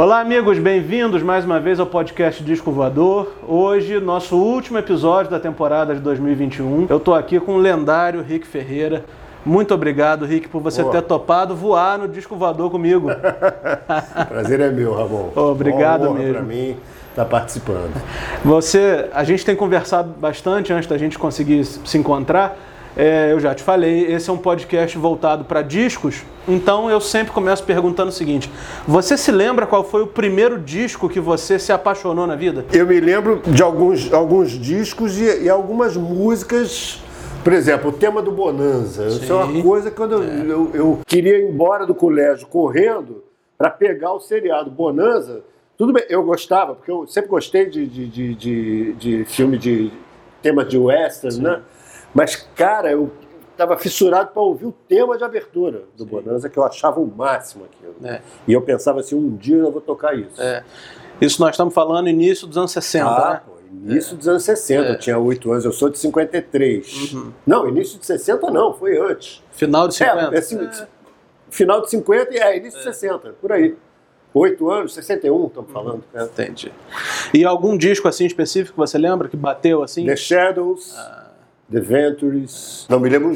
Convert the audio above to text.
Olá, amigos, bem-vindos mais uma vez ao podcast Disco Voador. Hoje, nosso último episódio da temporada de 2021. Eu tô aqui com o lendário Rick Ferreira. Muito obrigado, Rick, por você Boa. ter topado voar no Disco Voador comigo. Prazer é meu, Ramon. Obrigado honra mesmo. para mim estar participando. Você, a gente tem conversado bastante antes da gente conseguir se encontrar. É, eu já te falei, esse é um podcast voltado para discos, então eu sempre começo perguntando o seguinte: você se lembra qual foi o primeiro disco que você se apaixonou na vida? Eu me lembro de alguns, alguns discos e, e algumas músicas. Por exemplo, o tema do Bonanza. Isso é uma Sim. coisa que quando eu, eu, eu queria ir embora do colégio correndo para pegar o seriado Bonanza. Tudo bem, eu gostava, porque eu sempre gostei de, de, de, de, de filme de tema de western, né? Mas, cara, eu estava fissurado para ouvir o tema de abertura do Bonanza, que eu achava o máximo aquilo. É. E eu pensava assim, um dia eu vou tocar isso. É. Isso nós estamos falando início dos anos 60, Ah, né? pô, início dos anos 60, É. eu tinha 8 anos, eu sou de 53. Uhum. Não, início de 60 não, foi antes. Final de 50. É, é, cin- Final de 50 e é, início de 60, por aí. 8 anos, 61, estamos falando. né? Entendi. E algum disco assim específico que você lembra que bateu assim? The Shadows, Ah. The Ventures. Não me lembro